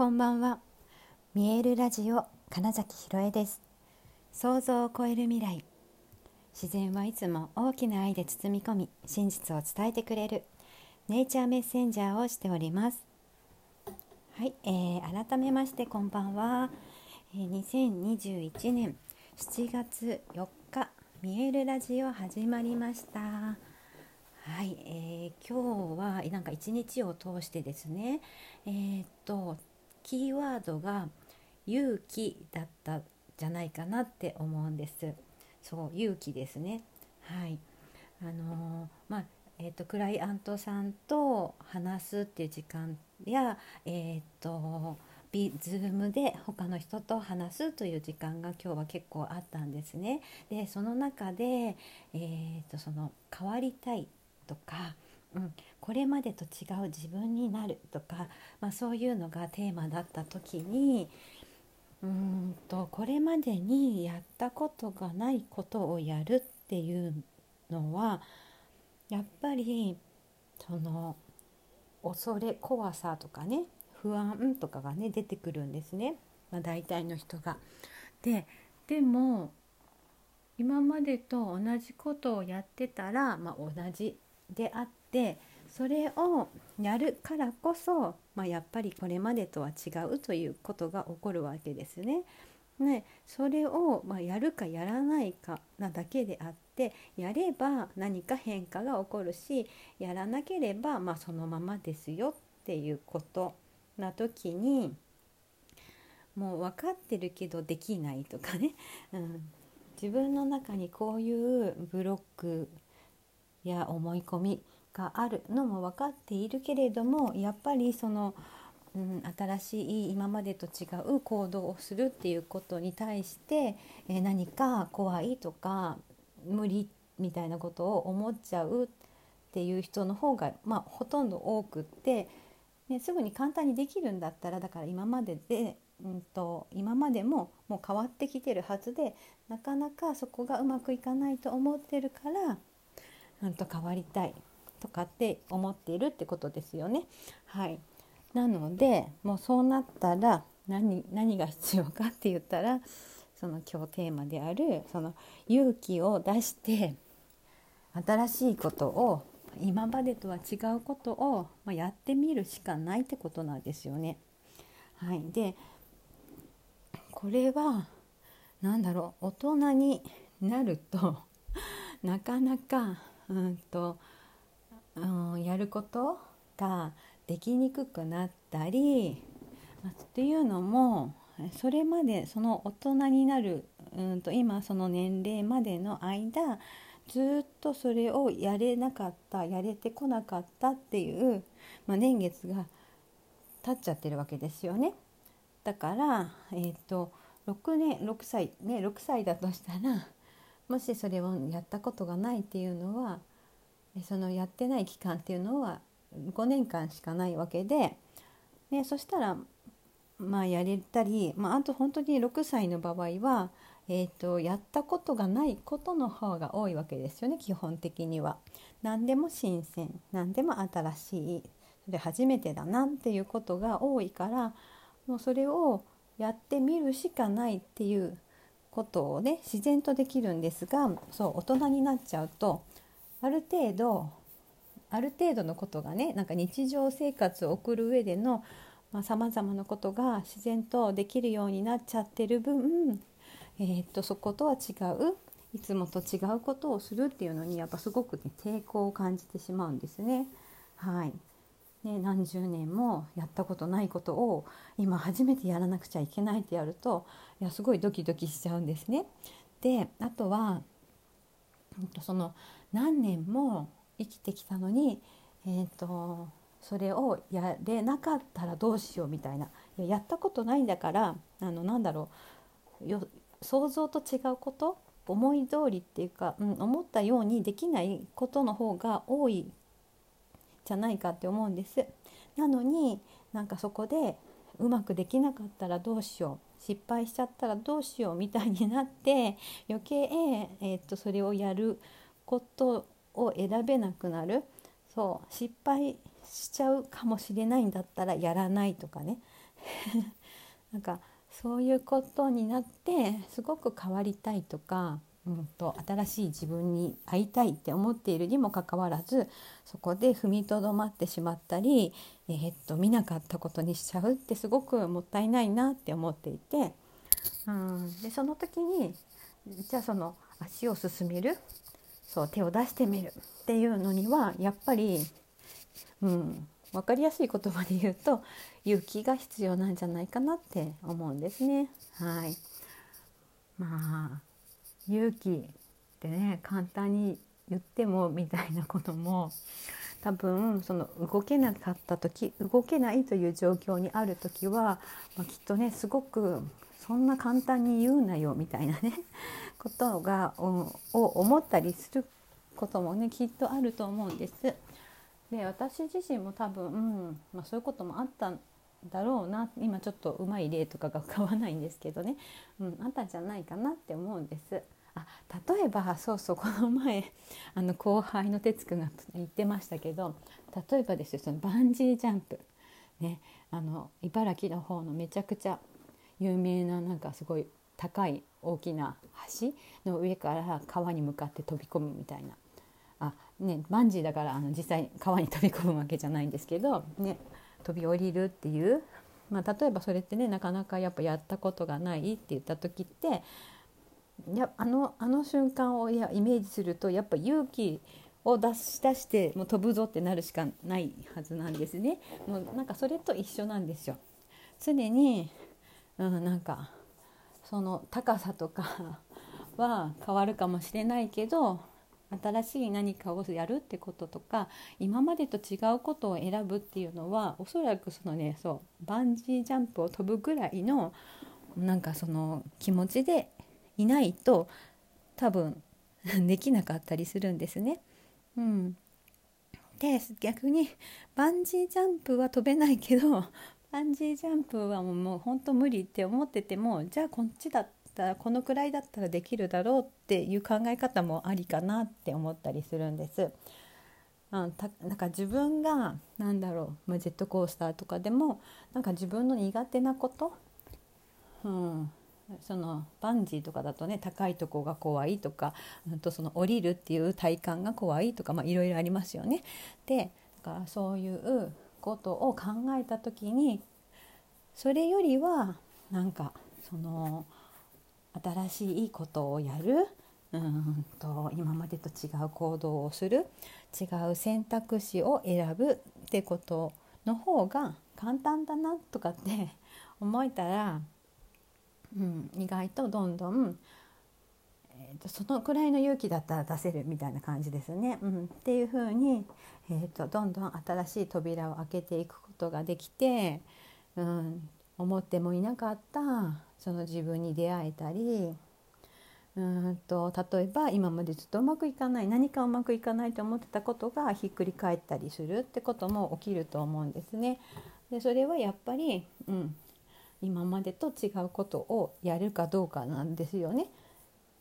こんばんは。見えるラジオ金崎ひろえです。想像を超える未来。自然はいつも大きな愛で包み込み真実を伝えてくれるネイチャーメッセンジャーをしております。はい、えー、改めましてこんばんは、えー、2021年7月4日見えるラジオ始まりました。はい、えー、今日はなんか一日を通してですねえー、っとキーワードが勇気だったじゃないかなって思うんです。そう勇気ですね。はい。あのー、まあえーと、クライアントさんと話すっていう時間や、えーと、ビズームで他の人と話すという時間が今日は結構あったんですね。でその中で、えーとその変わりたいとかうん、これまでと違う自分になるとか、まあ、そういうのがテーマだった時にうんとこれまでにやったことがないことをやるっていうのはやっぱりその恐れ怖さとかね不安とかがね出てくるんですね、まあ、大体の人が。ででも今までと同じことをやってたら、まあ、同じであってでそれをやるからこそ、まあ、やっぱりこれまでとは違うということが起こるわけですね。ね、それを、まあ、やるかやらないかなだけであってやれば何か変化が起こるしやらなければ、まあ、そのままですよっていうことな時にもう分かってるけどできないとかね、うん、自分の中にこういうブロックや思い込みがあるのも分かっているけれどもやっぱりその、うん、新しい今までと違う行動をするっていうことに対して、えー、何か怖いとか無理みたいなことを思っちゃうっていう人の方が、まあ、ほとんど多くって、ね、すぐに簡単にできるんだったらだから今までで、うんと、今までももう変わってきてるはずでなかなかそこがうまくいかないと思ってるからうんと変わりたい。とかって思っているってことですよね。はい、なのでもうそうなったら何何が必要かって言ったらその今日テーマであるその勇気を出して新しいことを今までとは違うことを、まやってみるしかないってことなんですよね。はい、でこれは何だろう大人になると なかなかうんと、うん、やることができにくくなったり、っていうのもそれまでその大人になるうんと今その年齢までの間ずっとそれをやれなかったやれてこなかったっていう、まあ、年月が経っちゃってるわけですよね。だから、えーと、と6年6歳ね6歳だとしたらもしそれをやったことがないっていうのはそのやってない期間っていうのは5年間しかないわけで、ね、そしたらまあやれたり、まあ、あと本当に6歳の場合は、えーと、やったことがないことの方が多いわけですよね基本的には。何でも新鮮何でも新しいそれ初めてだなっていうことが多いからもうそれをやってみるしかないっていうことをね自然とできるんですがそう大人になっちゃうとある程度ある程度のことがねなんか日常生活を送る上でのさまざ、まなことが自然とできるようになっちゃってる分、えー、っとそことは違ういつもと違うことをするっていうのにやっぱすごく、ね、抵抗を感じてしまうんですね。はいね、何十年もやったことないことを今初めてやらなくちゃいけないってやるといやすごいドキドキしちゃうんですね。であとはその何年も生きてきたのに、えーと、それをやれなかったらどうしようみたいな。いやったことないんだからあのなんだろう。よ想像と違うこと？思い通りっていうか、うん、思ったようにできないことの方が多いじゃないかって思うんです。なのになんかそこでうまくできなかったらどうしよう。失敗しちゃったらどうしようみたいになって余計、えー、っとそれをやることを選べなくなる。そう失敗しちゃうかもしれないんだったらやらないとかね。なんかそういうことになってすごく変わりたいとか、うんと、新しい自分に会いたいって思っているにもかかわらずそこで踏みとどまってしまったり、えー、っと見なかったことにしちゃうってすごくもったいないなって思っていて、うん、でその時にじゃあその足を進めるそう手を出してみるっていうのにはやっぱり、うん、分かりやすい言葉で言うと勇気が必要なんじゃないかなって思うんですね。はい、まあ勇気ってね簡単に言ってもみたいなことも多分その動けなかった時動けないという状況にある時は、まあ、きっとねすごくそんな簡単に言うなよみたいなね ことがを思ったりすることもねきっとあると思うんです。で私自身も多分、うんまあ、そういうこともあったんだろうな今ちょっとうまい例とかが買わないんですけどね、うん、あったんじゃないかなって思うんです。あ例えばそうそうこの前 あの後輩の哲くんが言ってましたけど例えばですよそのバンジージャンプねあの茨城の方のめちゃくちゃ有名ななんかすごい高い大きな橋の上から川に向かって飛び込むみたいなあねバンジーだからあの実際川に飛び込むわけじゃないんですけど、ね、飛び降りるっていう、まあ、例えばそれってねなかなかやっぱやったことがないって言った時っていやあのあの瞬間をいやイメージするとやっぱ勇気を出し出してもう飛ぶぞってなるしかないはずなんですね。もうなんかそれと一緒なんですよ。常にうん、なんかその高さとか は変わるかもしれないけど新しい何かをやるってこととか今までと違うことを選ぶっていうのはおそらくそのねそうバンジージャンプを飛ぶぐらいのなんかその気持ちでいないと多分 できなかったりするんですね。うん、で逆にバンジージャンプは飛べないけどバンジージャンプはもう本当無理って思っててもじゃあこっちだったらこのくらいだったらできるだろうっていう考え方もありかなって思ったりするんです。あたなんか自分が何だろうジェットコースターとかでもなんか自分の苦手なこと、うん、そのバンジーとかだとね高いとこが怖いとか、うん、とその降りるっていう体感が怖いとかいろいろありますよね。でだかそういうことを考えた時にそれよりはなんかその新しいことをやるうんと今までと違う行動をする違う選択肢を選ぶってことの方が簡単だなとかって思えたら、うん、意外とどんどん、えーと、そのくらいの勇気だったら出せるみたいな感じですね。うん、っていうふうに、えーと、どんどん新しい扉を開けていくことができて、うん、思ってもいなかったその自分に出会えたりうんと例えば今までずっとうまくいかない何かうまくいかないと思ってたことがひっくり返ったりするってことも起きると思うんですね。でそれはやっぱり、うん、今までと違うことをやるかどうかなんですよね。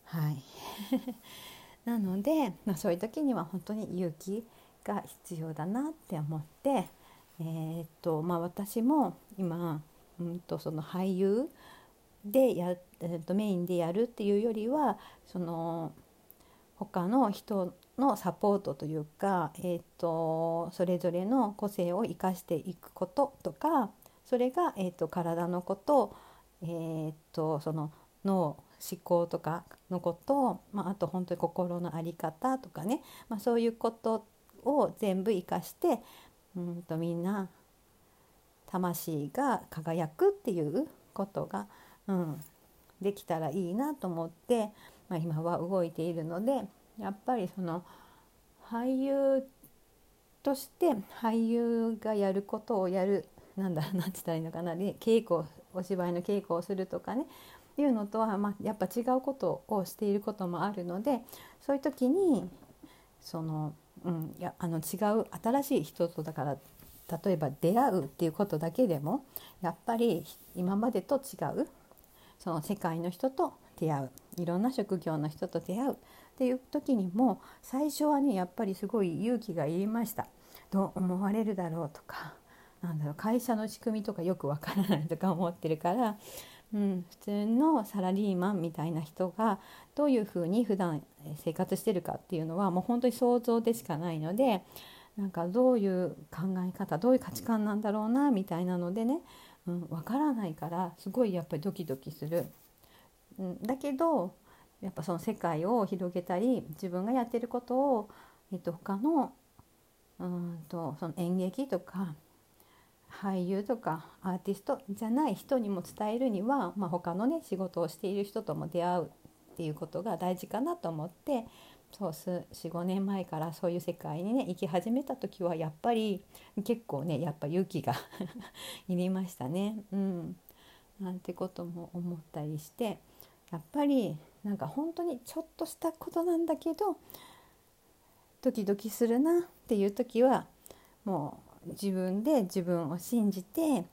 はい。なので、まあ、そういう時には本当に勇気が必要だなって思って、えー、っとまあ、私も今、うんと、その俳優でや、えー、っとメインでやるっていうよりはその他の人のサポートというか、えー、っとそれぞれの個性を生かしていくこととかそれが、えー、っと体のこと、えー、っとその脳思考とかのこと、まあ、あと本当に心の在り方とかね、まあ、そういうことを全部生かしてうんとみんな魂が輝くっていうことが、うん、できたらいいなと思って、まあ、今は動いているのでやっぱりその俳優として俳優がやることをやるなんだなんて言ったらいいのかな。で稽古お芝居の稽古をするとかね。いうのとは、まあ、やっぱ違うことをしていることもあるのでそういう時にそのうん、いやあの違う新しい人とだから例えば出会うっていうことだけでもやっぱり今までと違うその世界の人と出会ういろんな職業の人と出会うっていう時にも最初はねやっぱりすごい勇気がいりました。どう思われるだろうとかなんだろう会社の仕組みとかよくわからないとか思ってるから、うん、普通のサラリーマンみたいな人がどういうふうに普段生活してるかっていうのはもう本当に想像でしかないのでなんかどういう考え方どういう価値観なんだろうなみたいなのでね、うん、分からないからすごいやっぱりドキドキする。うん、だけどやっぱその世界を広げたり自分がやってることを、えっと、他のうんとその演劇とか俳優とかアーティストじゃない人にも伝えるには、まあ、他のね仕事をしている人とも出会うっていうことが大事かなと思ってそう45年前からそういう世界にね行き始めた時はやっぱり結構ねやっぱ勇気が いりましたね。うん、なんてことも思ったりしてやっぱりなんか本当にちょっとしたことなんだけどドキドキするなっていう時はもう自分で自分を信じて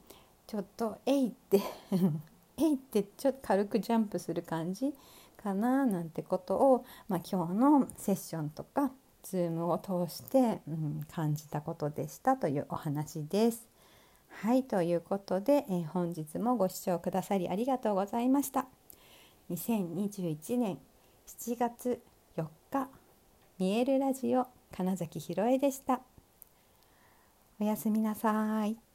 ちょっと「えい」って「えい」ってちょっと軽くジャンプする感じかななんてことを、まあ、今日のセッションとか Zoom を通して、うん、感じたことでしたというお話です。はいということで、えー、本日もご視聴くださりありがとうございました。2021年7月4日見えるラジオ金崎ひろえでしたおやすみなさい。